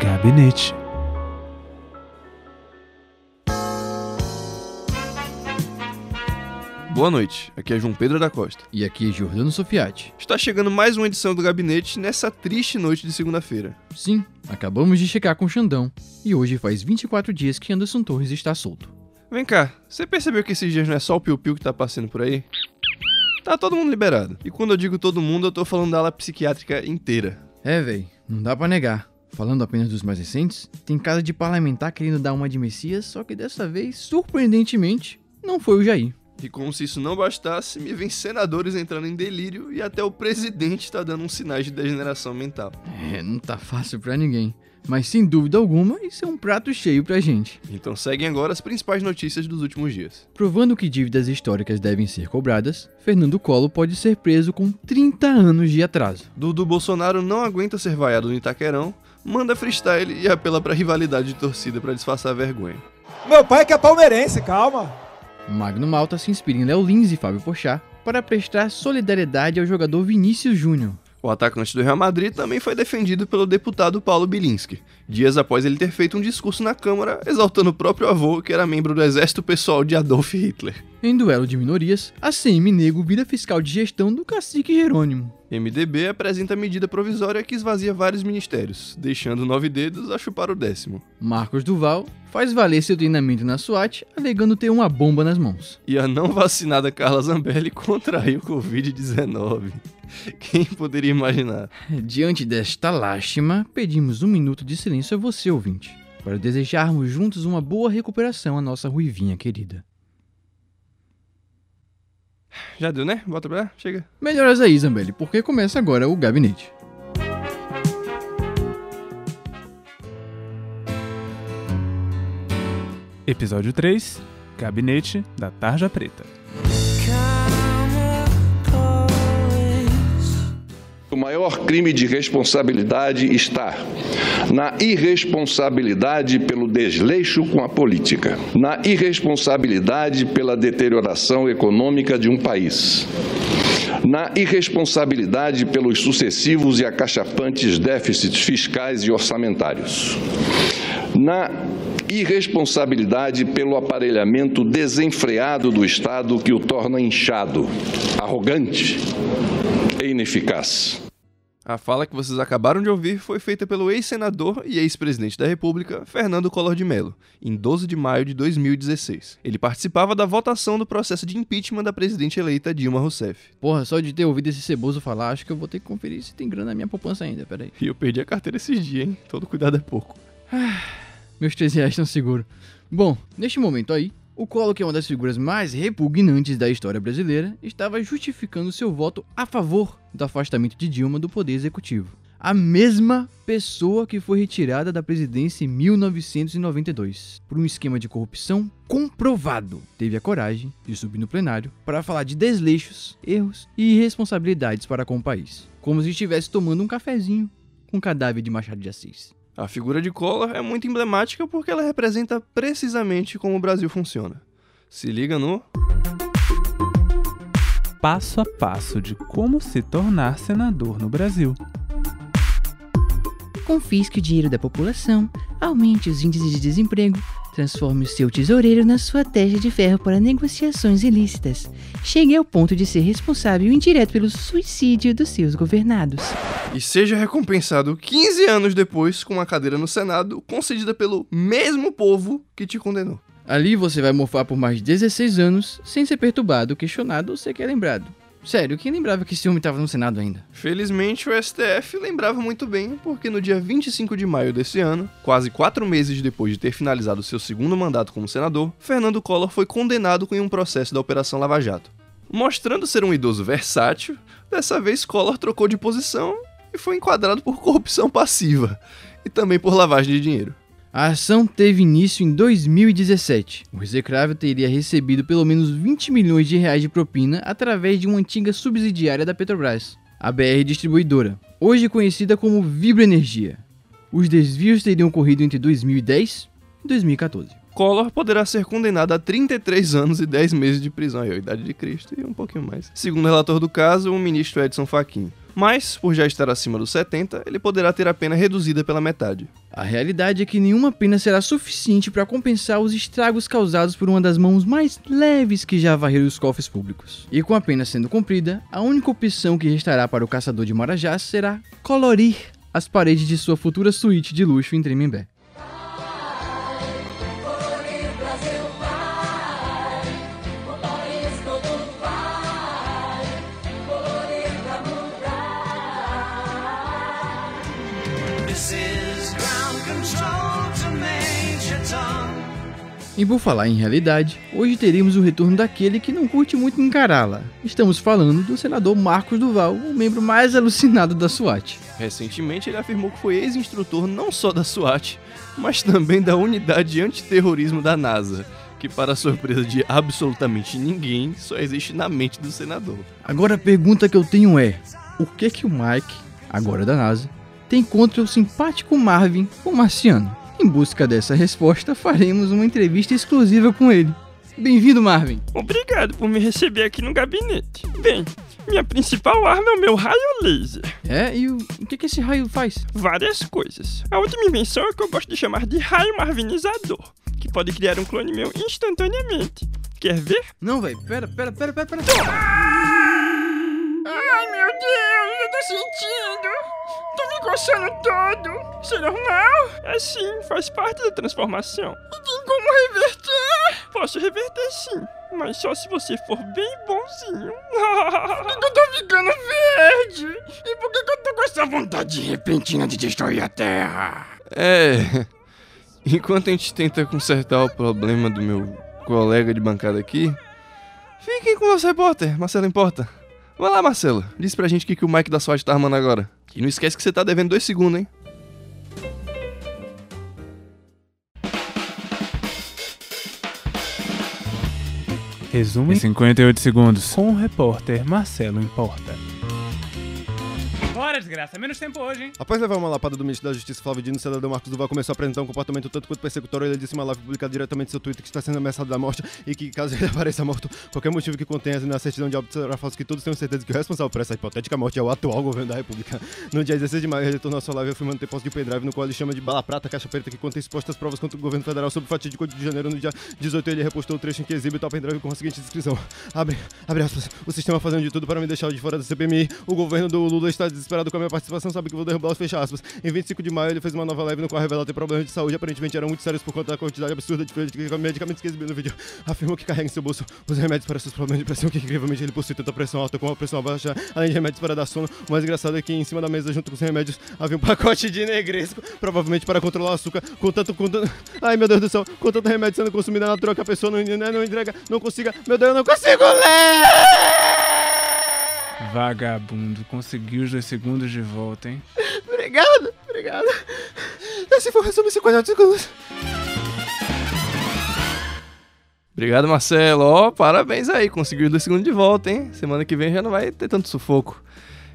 Gabinete. Boa noite, aqui é João Pedro da Costa. E aqui é Jordano Sofiati. Está chegando mais uma edição do Gabinete nessa triste noite de segunda-feira. Sim, acabamos de checar com o Xandão. E hoje faz 24 dias que Anderson Torres está solto. Vem cá, você percebeu que esses dias não é só o Piu Piu que tá passando por aí? Tá todo mundo liberado. E quando eu digo todo mundo, eu tô falando da ala psiquiátrica inteira. É, véi, não dá pra negar. Falando apenas dos mais recentes, tem casa de parlamentar querendo dar uma de Messias, só que dessa vez, surpreendentemente, não foi o Jair. E como se isso não bastasse, me vem senadores entrando em delírio e até o presidente tá dando uns sinais de degeneração mental. É, não tá fácil pra ninguém. Mas sem dúvida alguma, isso é um prato cheio pra gente. Então seguem agora as principais notícias dos últimos dias. Provando que dívidas históricas devem ser cobradas, Fernando Collor pode ser preso com 30 anos de atraso. Dudu Bolsonaro não aguenta ser vaiado no Itaquerão, manda freestyle e apela pra rivalidade de torcida pra disfarçar a vergonha. Meu pai que é palmeirense, calma. Magno Malta se inspira em Léo Lins e Fábio Pochá para prestar solidariedade ao jogador Vinícius Júnior. O atacante do Real Madrid também foi defendido pelo deputado Paulo Bilinski, dias após ele ter feito um discurso na Câmara exaltando o próprio avô, que era membro do exército pessoal de Adolf Hitler. Em duelo de minorias, a CM Nego vira fiscal de gestão do cacique Jerônimo. MDB apresenta medida provisória que esvazia vários ministérios, deixando nove dedos a chupar o décimo. Marcos Duval faz valer seu treinamento na SWAT, alegando ter uma bomba nas mãos. E a não vacinada Carla Zambelli contraiu Covid-19. Quem poderia imaginar? Diante desta lástima, pedimos um minuto de silêncio a você, ouvinte, para desejarmos juntos uma boa recuperação à nossa ruivinha querida. Já deu, né? Bota pra lá, chega. Melhoras aí, Zambelli, porque começa agora o gabinete. Episódio 3 Gabinete da Tarja Preta. O maior crime de responsabilidade está na irresponsabilidade pelo desleixo com a política, na irresponsabilidade pela deterioração econômica de um país, na irresponsabilidade pelos sucessivos e acachapantes déficits fiscais e orçamentários, na irresponsabilidade pelo aparelhamento desenfreado do Estado que o torna inchado, arrogante e ineficaz. A fala que vocês acabaram de ouvir foi feita pelo ex-senador e ex-presidente da República, Fernando Collor de Mello, em 12 de maio de 2016. Ele participava da votação do processo de impeachment da presidente eleita Dilma Rousseff. Porra, só de ter ouvido esse ceboso falar, acho que eu vou ter que conferir se tem grana na minha poupança ainda, peraí. E eu perdi a carteira esses dias, hein? Todo cuidado é pouco. Meus 13 reais estão seguros. Bom, neste momento aí, o Collor, que é uma das figuras mais repugnantes da história brasileira, estava justificando seu voto a favor do afastamento de Dilma do poder executivo. A mesma pessoa que foi retirada da presidência em 1992 por um esquema de corrupção comprovado, teve a coragem de subir no plenário para falar de desleixos, erros e irresponsabilidades para com o país, como se estivesse tomando um cafezinho com o cadáver de Machado de Assis. A figura de Collor é muito emblemática porque ela representa precisamente como o Brasil funciona. Se liga no. Passo a passo de como se tornar senador no Brasil. Confisque o dinheiro da população, aumente os índices de desemprego, transforme o seu tesoureiro na sua testa de ferro para negociações ilícitas. Chegue ao ponto de ser responsável indireto pelo suicídio dos seus governados. E seja recompensado 15 anos depois com uma cadeira no Senado concedida pelo mesmo povo que te condenou. Ali você vai mofar por mais de 16 anos sem ser perturbado, questionado ou sequer lembrado. Sério, quem lembrava que esse homem estava no Senado ainda? Felizmente, o STF lembrava muito bem, porque no dia 25 de maio desse ano, quase quatro meses depois de ter finalizado seu segundo mandato como senador, Fernando Collor foi condenado em um processo da Operação Lava Jato. Mostrando ser um idoso versátil, dessa vez Collor trocou de posição e foi enquadrado por corrupção passiva e também por lavagem de dinheiro. A ação teve início em 2017. O execrável teria recebido pelo menos 20 milhões de reais de propina através de uma antiga subsidiária da Petrobras, a BR Distribuidora, hoje conhecida como Vibra Energia. Os desvios teriam ocorrido entre 2010 e 2014. Collor poderá ser condenado a 33 anos e 10 meses de prisão, aí, a idade de Cristo e um pouquinho mais. Segundo o relator do caso, o ministro Edson Fachin. Mas, por já estar acima dos 70, ele poderá ter a pena reduzida pela metade. A realidade é que nenhuma pena será suficiente para compensar os estragos causados por uma das mãos mais leves que já varreram os cofres públicos. E com a pena sendo cumprida, a única opção que restará para o caçador de marajás será colorir as paredes de sua futura suíte de luxo em Tremembé. E por falar em realidade, hoje teremos o retorno daquele que não curte muito encará-la. Estamos falando do senador Marcos Duval, o membro mais alucinado da SWAT. Recentemente, ele afirmou que foi ex-instrutor não só da SWAT, mas também da unidade antiterrorismo da NASA, que, para surpresa de absolutamente ninguém, só existe na mente do senador. Agora a pergunta que eu tenho é: o que que o Mike, agora da NASA, tem contra o simpático Marvin, o marciano? Em busca dessa resposta, faremos uma entrevista exclusiva com ele. Bem-vindo, Marvin. Obrigado por me receber aqui no gabinete. Bem, minha principal arma é o meu raio laser. É, e o, o que, que esse raio faz? Várias coisas. A última invenção é que eu gosto de chamar de raio marvinizador, que pode criar um clone meu instantaneamente. Quer ver? Não, velho, pera, pera, pera, pera, pera. Ai, meu Deus, eu tô sentindo. Coçando todo. Isso é normal? É sim, faz parte da transformação. E tem como reverter? Posso reverter sim, mas só se você for bem bonzinho. Por que eu tô ficando verde? E por que eu tô com essa vontade repentina de destruir a Terra? É. Enquanto a gente tenta consertar o problema do meu colega de bancada aqui, fiquem com o nosso repórter, Marcelo Importa. Vai lá, Marcelo. Diz pra gente o que, que o Mike da SWAT tá armando agora. E não esquece que você tá devendo dois segundos, hein? Resumo em 58 segundos com o repórter Marcelo Importa. Bora, desgraça. Menos tempo hoje, hein? Após levar uma lapada do ministro da Justiça Flávio Dino, o cidadão Marcos Duval começou a apresentar um comportamento tanto quanto persecutório. Ele disse uma live publicada diretamente no seu Twitter que está sendo ameaçado da morte e que, caso ele apareça morto, qualquer motivo que contenha na certidão de óbito será falso, que todos tenham certeza que o responsável por essa hipotética morte é o atual governo da República. No dia 16 de maio, ele retornou à sua live afirmando ter posse de pendrive, no qual ele chama de bala prata, caixa preta, que contém expostas provas contra o governo federal sobre o fatídico de janeiro. No dia 18, ele repostou o trecho em que exibe tal pendrive com a seguinte descrição: Abre, abre aspas, o sistema fazendo de tudo para me deixar de fora da CPMI. O governo do Lula está desesperado com a minha participação sabe que vou derrubá-los, fecha aspas. Em 25 de maio, ele fez uma nova live no qual revela ter problemas de saúde, aparentemente eram muito sérios por conta da quantidade absurda de medicamentos que exibiu no vídeo. Afirmou que carrega em seu bolso os remédios para seus problemas de pressão, que incrivelmente ele possui tanta pressão alta como a pressão baixa, além de remédios para dar sono. O mais engraçado é que em cima da mesa, junto com os remédios, havia um pacote de negresco, provavelmente para controlar o açúcar, com tanto, com tanto... Ai, meu Deus do céu, com tanto remédio sendo consumido na troca, a pessoa não, não, não entrega, não consiga... Meu Deus, eu não consigo ler! Vagabundo, conseguiu os dois segundos de volta, hein? Obrigado, obrigado. Esse foi o resumo em 50 segundos. Obrigado, Marcelo. Ó, parabéns aí, conseguiu os dois segundos de volta, hein? Semana que vem já não vai ter tanto sufoco.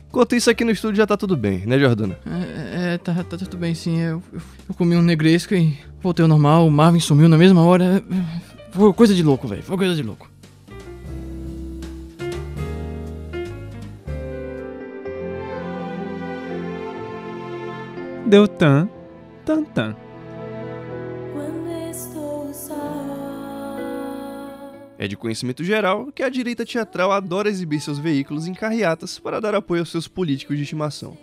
Enquanto isso, aqui no estúdio já tá tudo bem, né, Jordana? É, é, tá, tá tudo bem sim. Eu, eu, eu comi um negresco e voltei ao normal. O Marvin sumiu na mesma hora. Foi coisa de louco, velho. Foi coisa de louco. Deu tan, tan, tan. É de conhecimento geral que a direita teatral adora exibir seus veículos em carreatas para dar apoio aos seus políticos de estimação.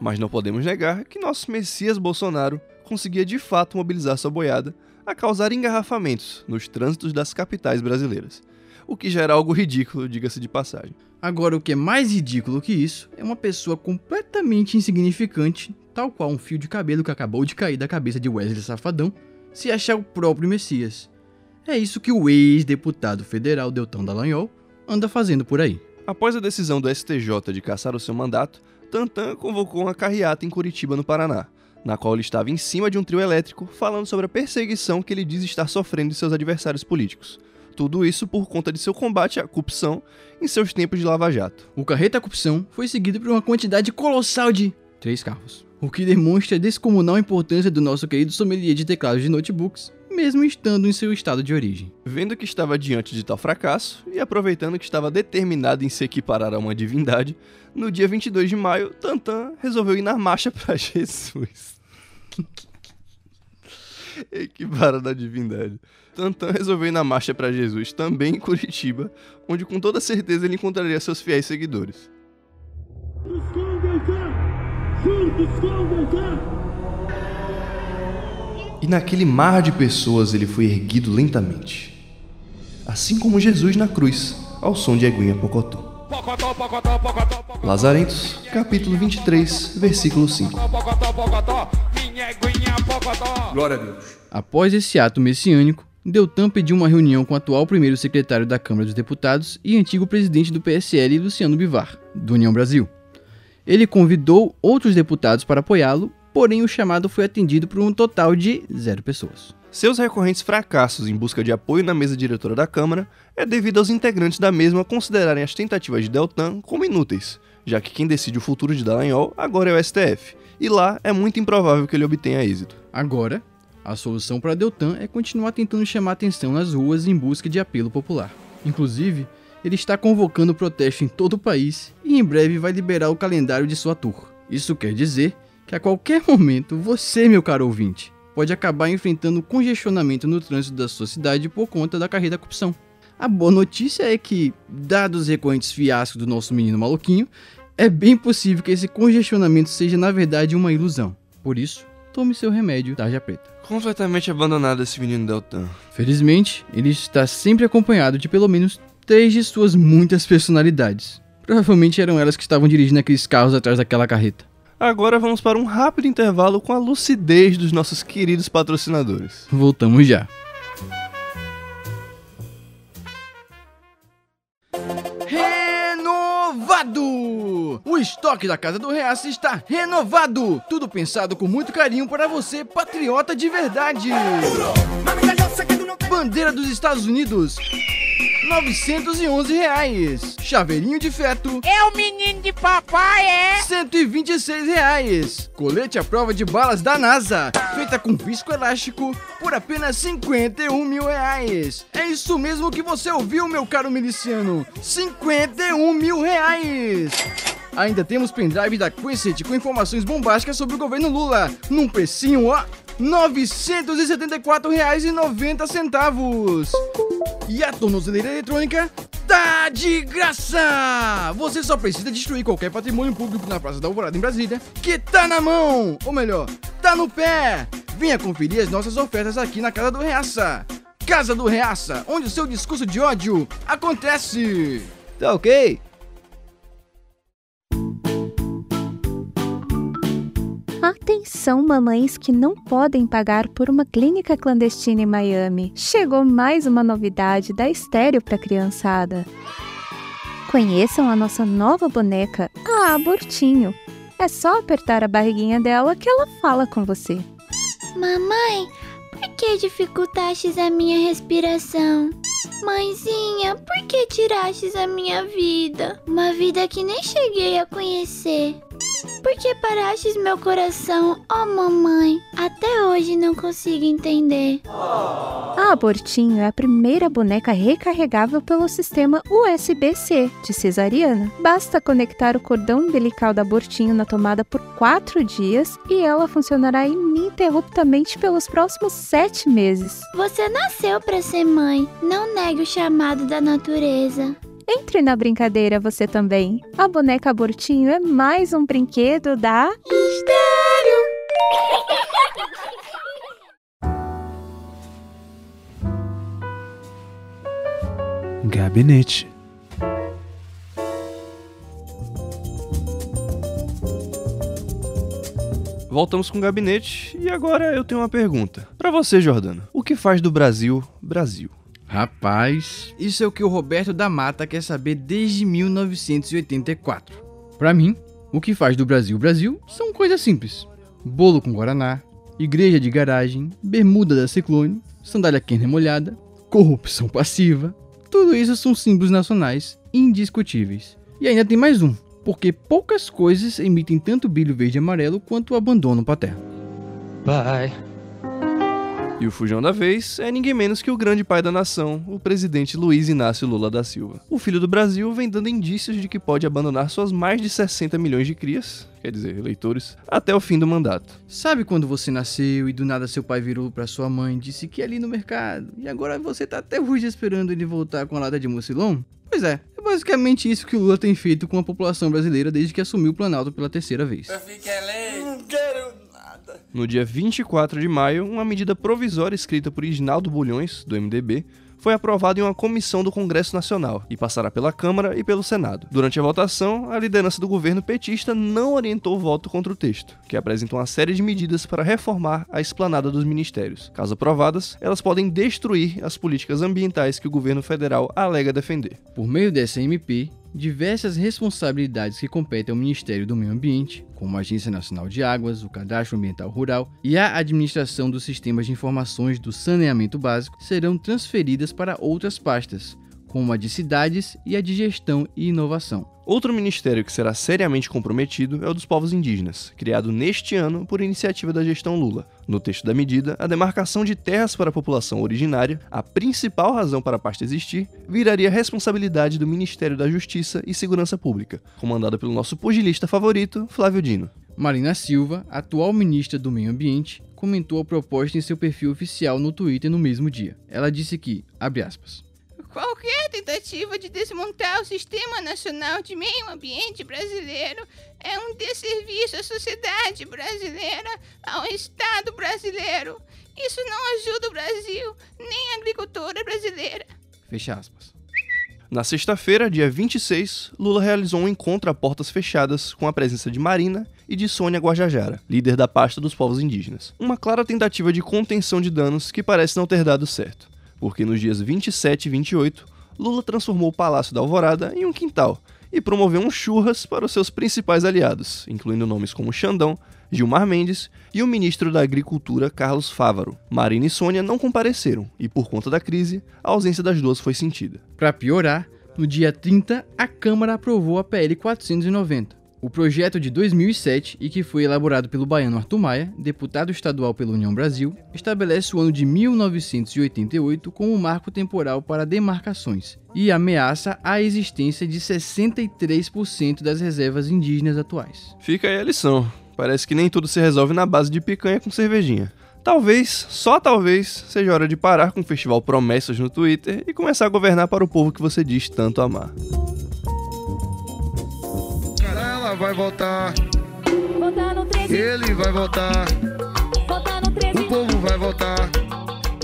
Mas não podemos negar que nosso Messias Bolsonaro conseguia de fato mobilizar sua boiada a causar engarrafamentos nos trânsitos das capitais brasileiras. O que já era algo ridículo, diga-se de passagem. Agora, o que é mais ridículo que isso é uma pessoa completamente insignificante, tal qual um fio de cabelo que acabou de cair da cabeça de Wesley Safadão, se achar o próprio Messias. É isso que o ex-deputado federal Deltão Dallagnol anda fazendo por aí. Após a decisão do STJ de caçar o seu mandato, Tantan convocou uma carreata em Curitiba, no Paraná, na qual ele estava em cima de um trio elétrico falando sobre a perseguição que ele diz estar sofrendo de seus adversários políticos. Tudo isso por conta de seu combate à corrupção em seus tempos de lava-jato. O carreta corrupção foi seguido por uma quantidade colossal de três carros, o que demonstra a descomunal importância do nosso querido sommelier de teclados de notebooks, mesmo estando em seu estado de origem. Vendo que estava diante de tal fracasso e aproveitando que estava determinado em se equiparar a uma divindade, no dia 22 de maio, Tantan resolveu ir na marcha para Jesus. Equiparar da divindade. Tantan resolveu ir na marcha para Jesus, também em Curitiba, onde com toda certeza ele encontraria seus fiéis seguidores. E naquele mar de pessoas ele foi erguido lentamente, assim como Jesus na cruz, ao som de Eguinha Pocotó. Lazarentos, capítulo 23, versículo 5. Glória a Deus. Após esse ato messiânico, Deltan pediu uma reunião com o atual primeiro secretário da Câmara dos Deputados e antigo presidente do PSL, Luciano Bivar, do União Brasil. Ele convidou outros deputados para apoiá-lo, porém o chamado foi atendido por um total de zero pessoas. Seus recorrentes fracassos em busca de apoio na mesa diretora da Câmara é devido aos integrantes da mesma considerarem as tentativas de Deltan como inúteis, já que quem decide o futuro de Dallagnol agora é o STF, e lá é muito improvável que ele obtenha êxito. Agora, a solução para Deltan é continuar tentando chamar atenção nas ruas em busca de apelo popular. Inclusive, ele está convocando protesto em todo o país e em breve vai liberar o calendário de sua tour. Isso quer dizer que a qualquer momento você, meu caro ouvinte, pode acabar enfrentando congestionamento no trânsito da sua cidade por conta da carreira da corrupção. A boa notícia é que, dados os recorrentes fiascos do nosso menino maluquinho, é bem possível que esse congestionamento seja na verdade uma ilusão. Por isso, tome seu remédio tarja preta. Completamente abandonado esse menino Deltan. Felizmente, ele está sempre acompanhado de pelo menos três de suas muitas personalidades. Provavelmente eram elas que estavam dirigindo aqueles carros atrás daquela carreta. Agora vamos para um rápido intervalo com a lucidez dos nossos queridos patrocinadores. Voltamos já. Renovado! O estoque da Casa do Reaça está renovado! Tudo pensado com muito carinho para você, patriota de verdade! Bandeira dos Estados Unidos, 911 reais. Chaveirinho de feto, É o menino de papai, é? 126 reais. Colete à prova de balas da NASA, feita com visco elástico, por apenas 51 mil reais. É isso mesmo que você ouviu, meu caro miliciano. 51 mil reais. Ainda temos pendrive da Quincy com informações bombásticas sobre o governo Lula, num precinho, ó, R$ 974,90. E a tornozeleira eletrônica tá de graça! Você só precisa destruir qualquer patrimônio público na Praça da Alvorada em Brasília, que tá na mão! Ou melhor, tá no pé! Venha conferir as nossas ofertas aqui na Casa do Reaça! Casa do Reaça, onde o seu discurso de ódio acontece! Tá ok? Atenção, mamães que não podem pagar por uma clínica clandestina em Miami. Chegou mais uma novidade da estéreo para criançada. Conheçam a nossa nova boneca, a Abortinho. É só apertar a barriguinha dela que ela fala com você. Mamãe, por que dificultastes a minha respiração? Mãezinha, por que tirastes a minha vida? Uma vida que nem cheguei a conhecer. Por que parastes meu coração, ó mamãe? Até hoje não consigo entender. A Abortinho é a primeira boneca recarregável pelo sistema USB-C de cesariana. Basta conectar o cordão umbilical da Abortinho na tomada por 4 dias e ela funcionará ininterruptamente pelos próximos 7 meses. Você nasceu para ser mãe. Não negue o chamado da natureza. Entre na brincadeira você também. A boneca Abortinho é mais um brinquedo da Estéreo. Gabinete. Voltamos com o gabinete e agora eu tenho uma pergunta. Pra você, Jordano. O que faz do Brasil, Brasil? Rapaz, isso é o que o Roberto da Mata quer saber desde 1984. Pra mim, o que faz do Brasil Brasil são coisas simples: bolo com guaraná, igreja de garagem, bermuda da Ciclone, sandália Kenner molhada, corrupção passiva. Tudo isso são símbolos nacionais indiscutíveis. E ainda tem mais um, porque poucas coisas emitem tanto brilho verde e amarelo quanto o abandono paterno. Pai, E o fujão da vez é ninguém menos que o grande pai da nação, o presidente Luiz Inácio Lula da Silva. O filho do Brasil vem dando indícios de que pode abandonar suas mais de 60 milhões de crias, quer dizer, eleitores, até o fim do mandato. Sabe quando você nasceu e do nada seu pai virou pra sua mãe e disse que ia ali no mercado, e agora você tá até hoje esperando ele voltar com a lata de mucilão? Pois é, é basicamente isso que o Lula tem feito com a população brasileira desde que assumiu o Planalto pela terceira vez. Eu fiquei. Não quero. No dia 24 de maio, uma medida provisória escrita por Isnaldo Bulhões, do MDB, foi aprovada em uma comissão do Congresso Nacional e passará pela Câmara e pelo Senado. Durante a votação, a liderança do governo petista não orientou o voto contra o texto, que apresenta uma série de medidas para reformar a esplanada dos ministérios. Caso aprovadas, elas podem destruir as políticas ambientais que o governo federal alega defender. Por meio dessa MP, diversas responsabilidades que competem ao Ministério do Meio Ambiente, como a Agência Nacional de Águas, o Cadastro Ambiental Rural e a administração dos sistemas de informações do saneamento básico, serão transferidas para outras pastas, como a de cidades e a de gestão e inovação. Outro ministério que será seriamente comprometido é o dos povos indígenas, criado neste ano por iniciativa da gestão Lula. No texto da medida, a demarcação de terras para a população originária, a principal razão para a pasta existir, viraria responsabilidade do Ministério da Justiça e Segurança Pública, comandado pelo nosso pugilista favorito, Flávio Dino. Marina Silva, atual ministra do Meio Ambiente, comentou a proposta em seu perfil oficial no Twitter no mesmo dia. Ela disse que, abre aspas, Qualquer tentativa de desmontar o Sistema Nacional de Meio Ambiente brasileiro é um desserviço à sociedade brasileira, ao Estado brasileiro. Isso não ajuda o Brasil, nem a agricultura brasileira. Fecha aspas. Na sexta-feira, dia 26, Lula realizou um encontro a portas fechadas com a presença de Marina e de Sônia Guajajara, líder da pasta dos povos indígenas. Uma clara tentativa de contenção de danos que parece não ter dado certo porque nos dias 27 e 28, Lula transformou o Palácio da Alvorada em um quintal e promoveu um churras para os seus principais aliados, incluindo nomes como Xandão, Gilmar Mendes e o ministro da Agricultura Carlos Fávaro. Marina e Sônia não compareceram e, por conta da crise, a ausência das duas foi sentida. Para piorar, no dia 30, a Câmara aprovou a PL 490, o projeto de 2007 e que foi elaborado pelo baiano Arthur Maia, deputado estadual pela União Brasil, estabelece o ano de 1988 como marco temporal para demarcações e ameaça a existência de 63% das reservas indígenas atuais. Fica aí a lição. Parece que nem tudo se resolve na base de picanha com cervejinha. Talvez, só talvez, seja hora de parar com o festival Promessas no Twitter e começar a governar para o povo que você diz tanto amar vai voltar. Ele vai voltar. O povo vai voltar.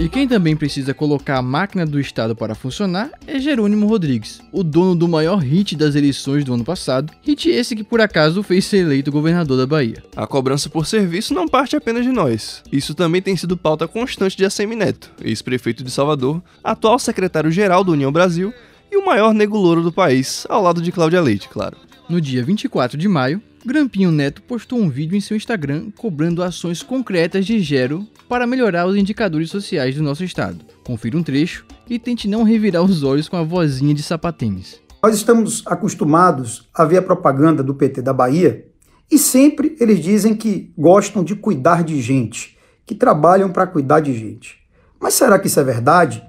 E quem também precisa colocar a máquina do Estado para funcionar é Jerônimo Rodrigues, o dono do maior hit das eleições do ano passado, hit esse que por acaso fez ser eleito governador da Bahia. A cobrança por serviço não parte apenas de nós. Isso também tem sido pauta constante de Assemi Neto, ex-prefeito de Salvador, atual secretário-geral da União Brasil e o maior nego louro do país, ao lado de Cláudia Leite, claro. No dia 24 de maio, Grampinho Neto postou um vídeo em seu Instagram cobrando ações concretas de Gero para melhorar os indicadores sociais do nosso estado. Confira um trecho e tente não revirar os olhos com a vozinha de sapatênis. Nós estamos acostumados a ver a propaganda do PT da Bahia e sempre eles dizem que gostam de cuidar de gente, que trabalham para cuidar de gente. Mas será que isso é verdade?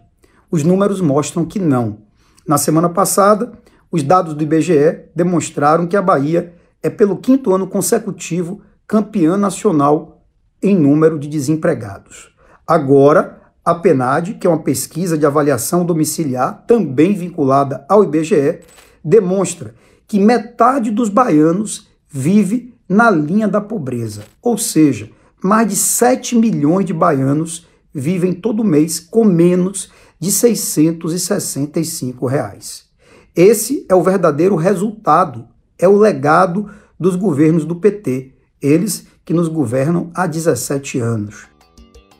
Os números mostram que não. Na semana passada, os dados do IBGE demonstraram que a Bahia é, pelo quinto ano consecutivo, campeã nacional em número de desempregados. Agora, a PNAD, que é uma pesquisa de avaliação domiciliar, também vinculada ao IBGE, demonstra que metade dos baianos vive na linha da pobreza, ou seja, mais de 7 milhões de baianos vivem todo mês com menos de 665 reais. Esse é o verdadeiro resultado, é o legado dos governos do PT, eles que nos governam há 17 anos.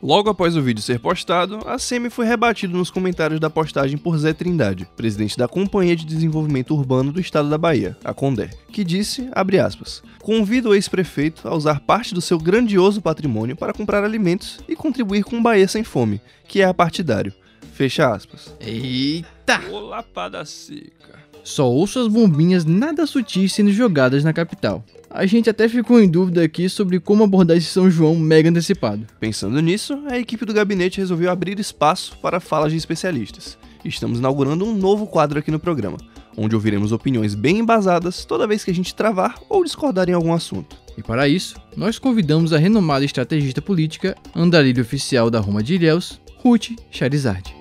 Logo após o vídeo ser postado, a SEMI foi rebatido nos comentários da postagem por Zé Trindade, presidente da Companhia de Desenvolvimento Urbano do Estado da Bahia, a CONDE, que disse, abre aspas, convido o ex-prefeito a usar parte do seu grandioso patrimônio para comprar alimentos e contribuir com o Bahia Sem Fome, que é apartidário. Fecha aspas. Eita! Ô lapada seca. Só ouço as bombinhas nada sutis sendo jogadas na capital. A gente até ficou em dúvida aqui sobre como abordar esse São João mega antecipado. Pensando nisso, a equipe do gabinete resolveu abrir espaço para falas de especialistas. Estamos inaugurando um novo quadro aqui no programa, onde ouviremos opiniões bem embasadas toda vez que a gente travar ou discordar em algum assunto. E para isso, nós convidamos a renomada estrategista política, andarilho oficial da Roma de Ilhéus, Ruth Charizard.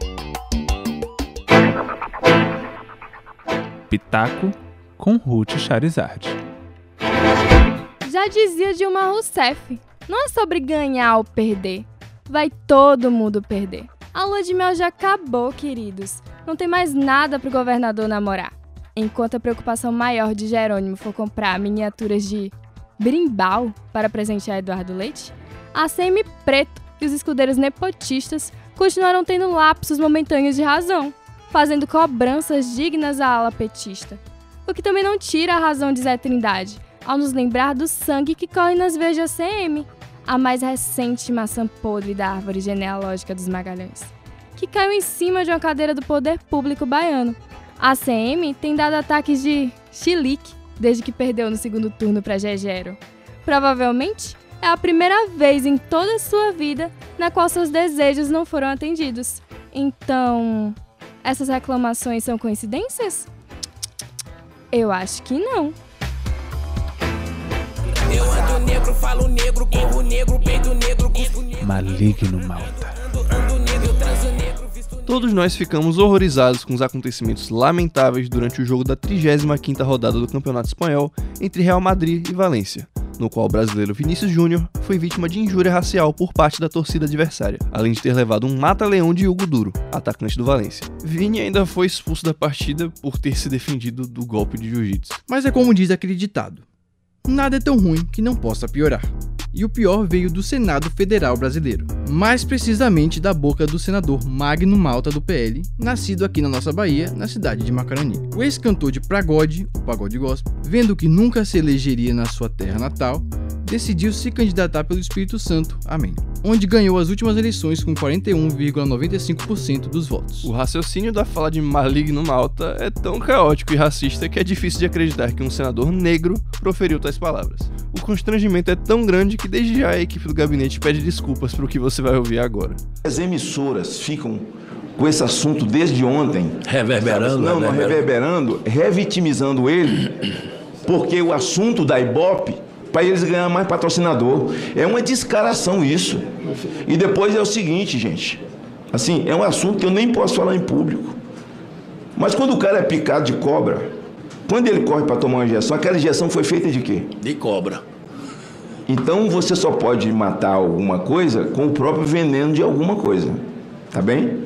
Pitaco com Ruth Charizard. Já dizia Dilma Rousseff, não é sobre ganhar ou perder. Vai todo mundo perder. A lua de mel já acabou, queridos. Não tem mais nada pro governador namorar. Enquanto a preocupação maior de Jerônimo for comprar miniaturas de brimbal para presentear Eduardo Leite, a CM Preto e os escudeiros nepotistas continuaram tendo lapsos momentâneos de razão, fazendo cobranças dignas à ala petista. O que também não tira a razão de Zé Trindade, ao nos lembrar do sangue que corre nas veias da CM, a mais recente maçã podre da árvore genealógica dos Magalhães, que caiu em cima de uma cadeira do poder público baiano. A CM tem dado ataques de chilique desde que perdeu no segundo turno para Gegero. Provavelmente é a primeira vez em toda a sua vida na qual seus desejos não foram atendidos. Então, essas reclamações são coincidências? Eu acho que não. Eu ando negro, falo negro, corro negro, peito negro, cuspo negro. Maligno Malta. Todos nós ficamos horrorizados com os acontecimentos lamentáveis durante o jogo da 35ª rodada do Campeonato Espanhol entre Real Madrid e Valência, no qual o brasileiro Vinícius Júnior foi vítima de injúria racial por parte da torcida adversária, além de ter levado um mata-leão de Hugo Duro, atacante do Valência. Vini ainda foi expulso da partida por ter se defendido do golpe de jiu-jitsu. Mas é como diz aquele ditado: nada é tão ruim que não possa piorar. E o pior veio do Senado Federal Brasileiro, mais precisamente da boca do senador Magno Malta do PL, nascido aqui na nossa Bahia, na cidade de Macarani. O ex-cantor de Pagode, o Pagode Gospel, vendo que nunca se elegeria na sua terra natal, decidiu se candidatar pelo Espírito Santo, amém, onde ganhou as últimas eleições com 41,95% dos votos. O raciocínio da fala de Maligno Malta é tão caótico e racista que é difícil de acreditar que um senador negro proferiu tais palavras. O constrangimento é tão grande que desde já a equipe do gabinete pede desculpas para o que você vai ouvir agora. As emissoras ficam com esse assunto desde ontem. Reverberando, Não, não, reverberando, revitimizando ele, porque o assunto da Ibope, para eles ganhar mais patrocinador. É uma descaração isso. E depois é o seguinte, gente. Assim, é um assunto que eu nem posso falar em público. Mas quando o cara é picado de cobra, quando ele corre para tomar uma injeção, aquela injeção foi feita de quê? De cobra. Então você só pode matar alguma coisa com o próprio veneno de alguma coisa. Tá bem?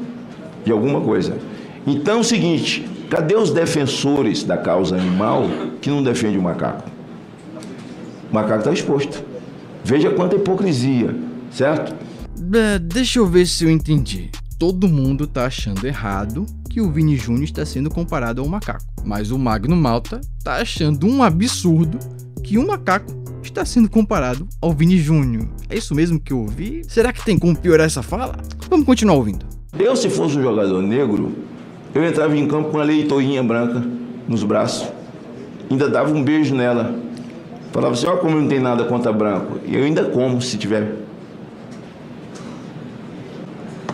De alguma coisa. Então é o seguinte: cadê os defensores da causa animal que não defende o macaco? O macaco está exposto. Veja quanta hipocrisia, certo? Deixa eu ver se eu entendi. Todo mundo tá achando errado que o Vini Júnior está sendo comparado ao macaco. Mas o Magno Malta tá achando um absurdo que um macaco está sendo comparado ao Vini Júnior. É isso mesmo que eu ouvi? Será que tem como piorar essa fala? Vamos continuar ouvindo. Eu, se fosse um jogador negro, eu entrava em campo com uma leitoinha branca nos braços. Ainda dava um beijo nela. Falava assim, olha como não tem nada contra branco. E eu ainda como, se tiver.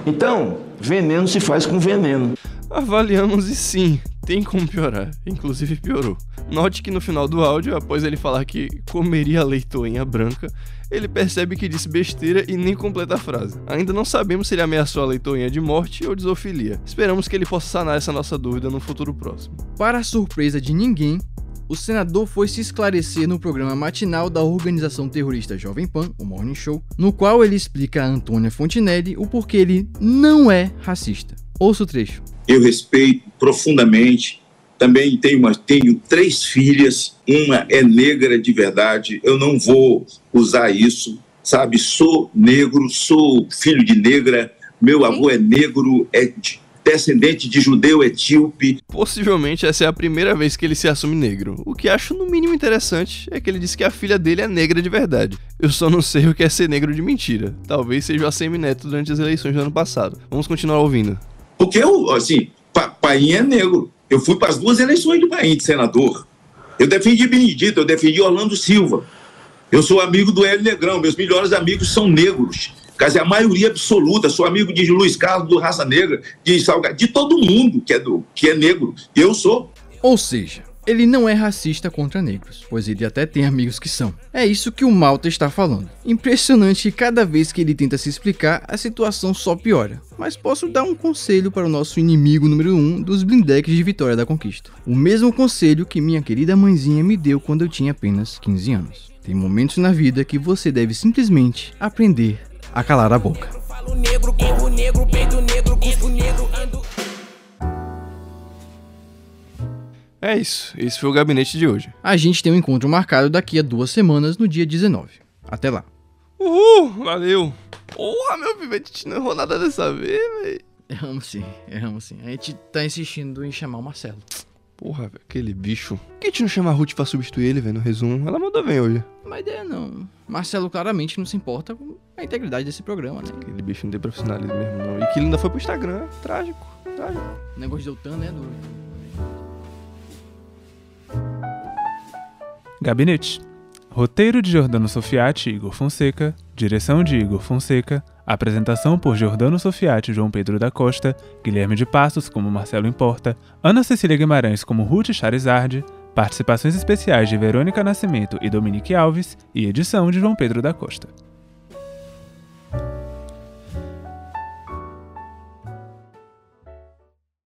Então, veneno se faz com veneno. Avaliamos e sim, tem como piorar. Inclusive piorou. Note que no final do áudio, após ele falar que comeria a leitoinha branca, ele percebe que disse besteira e nem completa a frase. Ainda não sabemos se ele ameaçou a leitoinha de morte ou de zoofilia. Esperamos que ele possa sanar essa nossa dúvida no futuro próximo. Para a surpresa de ninguém, o senador foi se esclarecer no programa matinal da organização terrorista Jovem Pan, o Morning Show, no qual ele explica a Antônia Fontinelli o porquê ele não é racista. Ouça o trecho. Eu respeito profundamente. Também tenho, uma, tenho três filhas, uma é negra de verdade. Eu não vou usar isso, sabe? Sou negro, sou filho de negra. Meu avô é negro, é de descendente de judeu etíope. Possivelmente essa é a primeira vez que ele se assume negro. O que acho no mínimo interessante é que ele disse que a filha dele é negra de verdade. Eu só não sei o que é ser negro de mentira. Talvez seja o ACM Neto durante as eleições do ano passado. Vamos continuar ouvindo. Porque eu, assim, pa, pai é negro. Eu fui para as duas eleições do país de senador. Eu defendi Benedito, eu defendi Orlando Silva. Eu sou amigo do Hélio Negrão, meus melhores amigos são negros. Quer dizer, a maioria absoluta, sou amigo de Luiz Carlos do Raça Negra, de Salgado, de todo mundo que é, do, que é negro. Eu sou. Ou seja, ele não é racista contra negros, pois ele até tem amigos que são. É isso que o Malta está falando. Impressionante que cada vez que ele tenta se explicar, a situação só piora. Mas posso dar um conselho para o nosso inimigo número 1 um dos blindex de Vitória da Conquista. O mesmo conselho que minha querida mãezinha me deu quando eu tinha apenas 15 anos. Tem momentos na vida que você deve simplesmente aprender a calar a boca. É isso, esse foi o gabinete de hoje. A gente tem um encontro marcado daqui a duas semanas, no dia 19. Até lá. Uhul, valeu. Porra, meu pivete não errou nada dessa vez, velho. Erramos sim, erramos sim. A gente tá insistindo em chamar o Marcelo. Porra, velho, aquele bicho. Por que a gente não chama a Ruth pra substituir ele, velho, no resumo? Ela mandou bem hoje. Uma ideia não. Marcelo claramente não se importa com a integridade desse programa, né? Aquele bicho não tem profissionalismo mesmo, não. E que ele ainda foi pro Instagram. Trágico, trágico. O negócio de Otan, né, do... Gabinete. Roteiro de Jordano Sofiati e Igor Fonseca. Direção de Igor Fonseca. Apresentação por Jordano Sofiati e João Pedro da Costa. Guilherme de Passos como Marcelo Importa. Ana Cecília Guimarães como Ruth Charizard. Participações especiais de Verônica Nascimento e Dominique Alves. E edição de João Pedro da Costa.